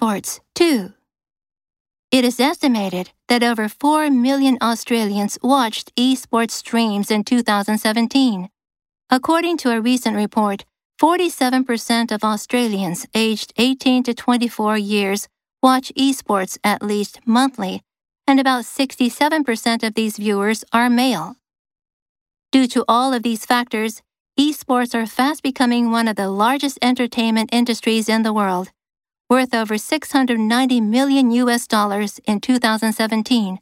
esports, too. It is estimated that over 4 million Australians watched esports streams in 2017. According to a recent report, 47% of Australians aged 18 to 24 years watch esports at least monthly, and about 67% of these viewers are male. Due to all of these factors, esports are fast becoming one of the largest entertainment industries in the world, worth over 690 million US dollars in 2017,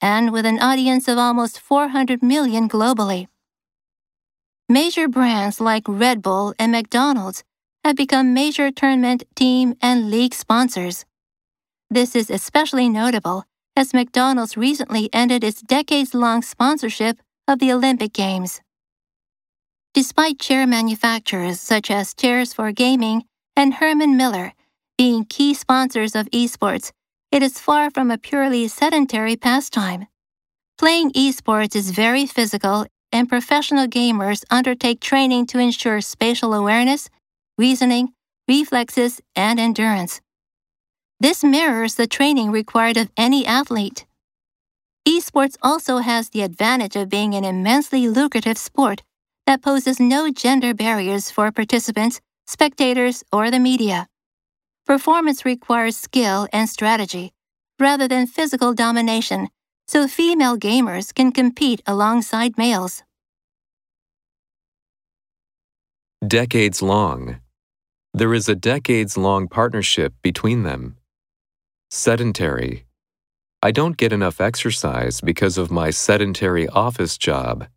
and with an audience of almost 400 million globally. Major brands like Red Bull and McDonald's have become major tournament, team, and league sponsors. This is especially notable as McDonald's recently ended its decades long sponsorship of the Olympic Games. Despite chair manufacturers such as Chairs for Gaming and Herman Miller being key sponsors of esports, it is far from a purely sedentary pastime. Playing esports is very physical, and professional gamers undertake training to ensure spatial awareness, reasoning, reflexes, and endurance. This mirrors the training required of any athlete. Esports also has the advantage of being an immensely lucrative sport that poses no gender barriers for participants, spectators, or the media. Performance requires skill and strategy, rather than physical domination, so female gamers can compete alongside males. Decades long. There is a decades long partnership between them. Sedentary. I don't get enough exercise because of my sedentary office job.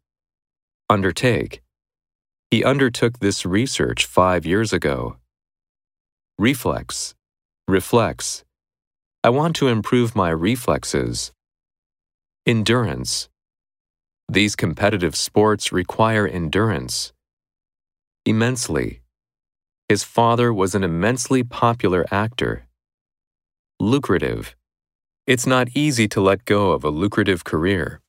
Undertake. He undertook this research five years ago. Reflex. Reflex. I want to improve my reflexes. Endurance. These competitive sports require endurance. Immensely. His father was an immensely popular actor. Lucrative. It's not easy to let go of a lucrative career.